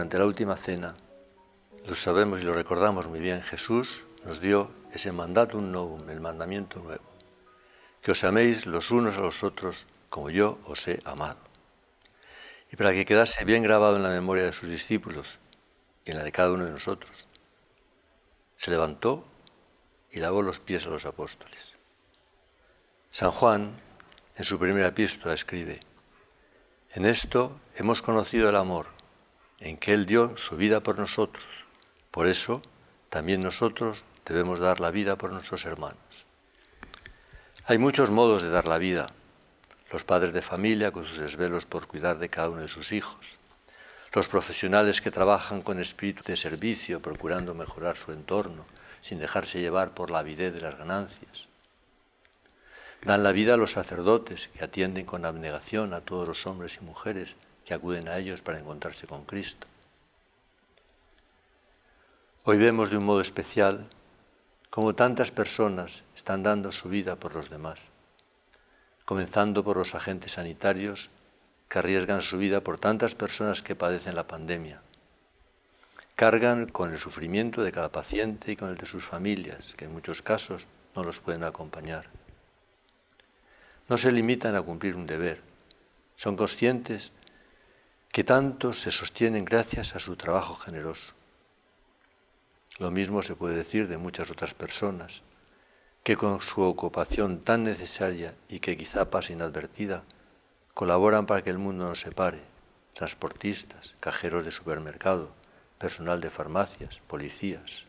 durante la última cena, lo sabemos y lo recordamos muy bien, Jesús nos dio ese mandatum novum, el mandamiento nuevo, que os améis los unos a los otros como yo os he amado. Y para que quedase bien grabado en la memoria de sus discípulos y en la de cada uno de nosotros, se levantó y lavó los pies a los apóstoles. San Juan, en su primera epístola, escribe, en esto hemos conocido el amor, en que Él dio su vida por nosotros. Por eso, también nosotros debemos dar la vida por nuestros hermanos. Hay muchos modos de dar la vida. Los padres de familia con sus desvelos por cuidar de cada uno de sus hijos. Los profesionales que trabajan con espíritu de servicio procurando mejorar su entorno sin dejarse llevar por la avidez de las ganancias. Dan la vida a los sacerdotes que atienden con abnegación a todos los hombres y mujeres acuden a ellos para encontrarse con Cristo. Hoy vemos de un modo especial cómo tantas personas están dando su vida por los demás, comenzando por los agentes sanitarios que arriesgan su vida por tantas personas que padecen la pandemia. Cargan con el sufrimiento de cada paciente y con el de sus familias, que en muchos casos no los pueden acompañar. No se limitan a cumplir un deber, son conscientes que tantos se sostienen gracias a su trabajo generoso. Lo mismo se puede decir de muchas otras personas, que con su ocupación tan necesaria y que quizá pase inadvertida, colaboran para que el mundo no se pare, transportistas, cajeros de supermercado, personal de farmacias, policías.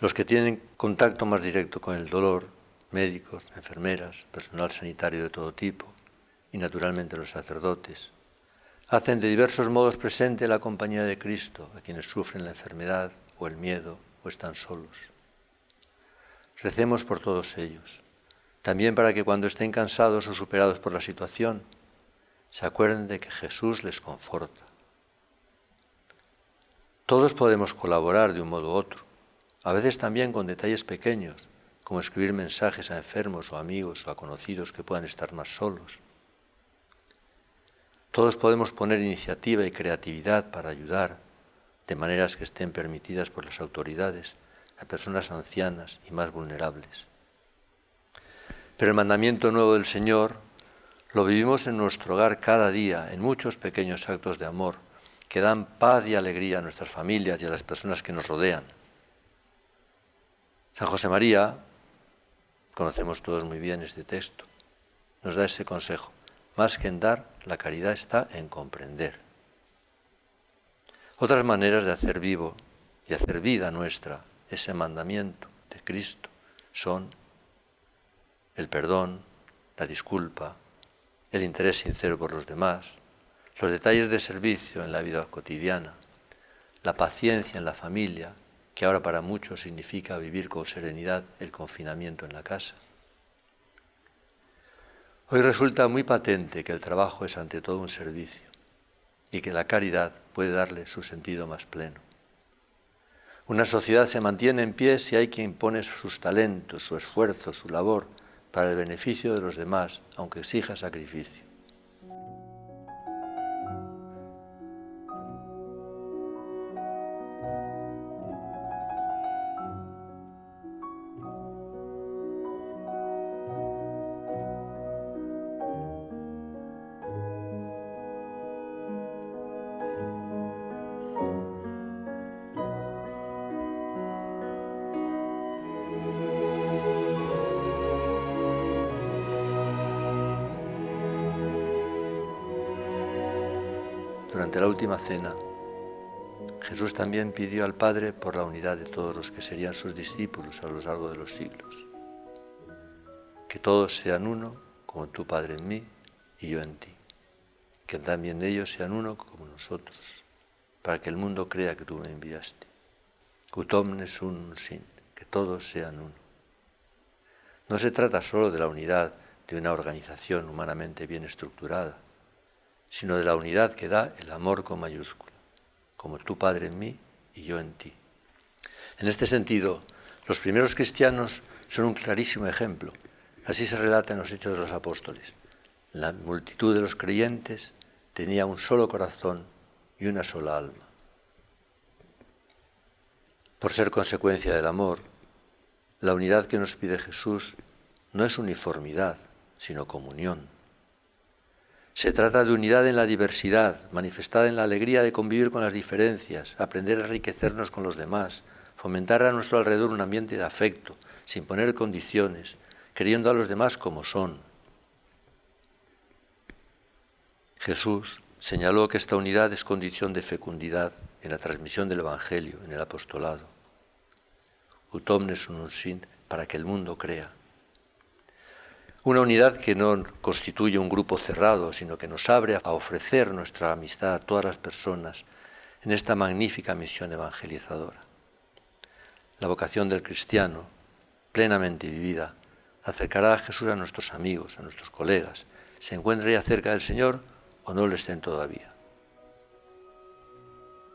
Los que tienen contacto más directo con el dolor, médicos, enfermeras, personal sanitario de todo tipo y naturalmente los sacerdotes, hacen de diversos modos presente la compañía de Cristo a quienes sufren la enfermedad o el miedo o están solos. Recemos por todos ellos, también para que cuando estén cansados o superados por la situación, se acuerden de que Jesús les conforta. Todos podemos colaborar de un modo u otro, a veces también con detalles pequeños, como escribir mensajes a enfermos o amigos o a conocidos que puedan estar más solos. Todos podemos poner iniciativa y creatividad para ayudar, de maneras que estén permitidas por las autoridades, a personas ancianas y más vulnerables. Pero el mandamiento nuevo del Señor lo vivimos en nuestro hogar cada día, en muchos pequeños actos de amor que dan paz y alegría a nuestras familias y a las personas que nos rodean. San José María, Conocemos todos muy bien este texto. Nos da ese consejo. Más que en dar, la caridad está en comprender. Otras maneras de hacer vivo y hacer vida nuestra ese mandamiento de Cristo son el perdón, la disculpa, el interés sincero por los demás, los detalles de servicio en la vida cotidiana, la paciencia en la familia, que ahora para muchos significa vivir con serenidad el confinamiento en la casa. Hoy resulta muy patente que el trabajo es ante todo un servicio y que la caridad puede darle su sentido más pleno. Una sociedad se mantiene en pie si hay quien pone sus talentos, su esfuerzo, su labor para el beneficio de los demás, aunque exija sacrificio. Durante la última cena, Jesús también pidió al Padre por la unidad de todos los que serían sus discípulos a lo largo de los siglos. Que todos sean uno, como tú, Padre, en mí y yo en ti. Que también ellos sean uno como nosotros, para que el mundo crea que tú me enviaste. Ut omnes unum sin, que todos sean uno. No se trata solo de la unidad de una organización humanamente bien estructurada, sino de la unidad que da el amor con mayúscula, como tu Padre en mí y yo en ti. En este sentido, los primeros cristianos son un clarísimo ejemplo. Así se relata en los Hechos de los Apóstoles. La multitud de los creyentes tenía un solo corazón y una sola alma. Por ser consecuencia del amor, la unidad que nos pide Jesús no es uniformidad, sino comunión. Se trata de unidad en la diversidad, manifestada en la alegría de convivir con las diferencias, aprender a enriquecernos con los demás, fomentar a nuestro alrededor un ambiente de afecto, sin poner condiciones, queriendo a los demás como son. Jesús señaló que esta unidad es condición de fecundidad en la transmisión del Evangelio, en el apostolado. Ut omnes sin para que el mundo crea. Una unidad que no constituye un grupo cerrado, sino que nos abre a ofrecer nuestra amistad a todas las personas en esta magnífica misión evangelizadora. La vocación del cristiano, plenamente vivida, acercará a Jesús a nuestros amigos, a nuestros colegas, se encuentra ya cerca del Señor o no lo estén todavía.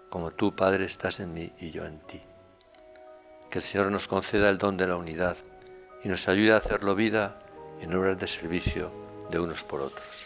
Como tú, Padre, estás en mí y yo en ti. Que el Señor nos conceda el don de la unidad y nos ayude a hacerlo vida en obras de servicio de unos por otros.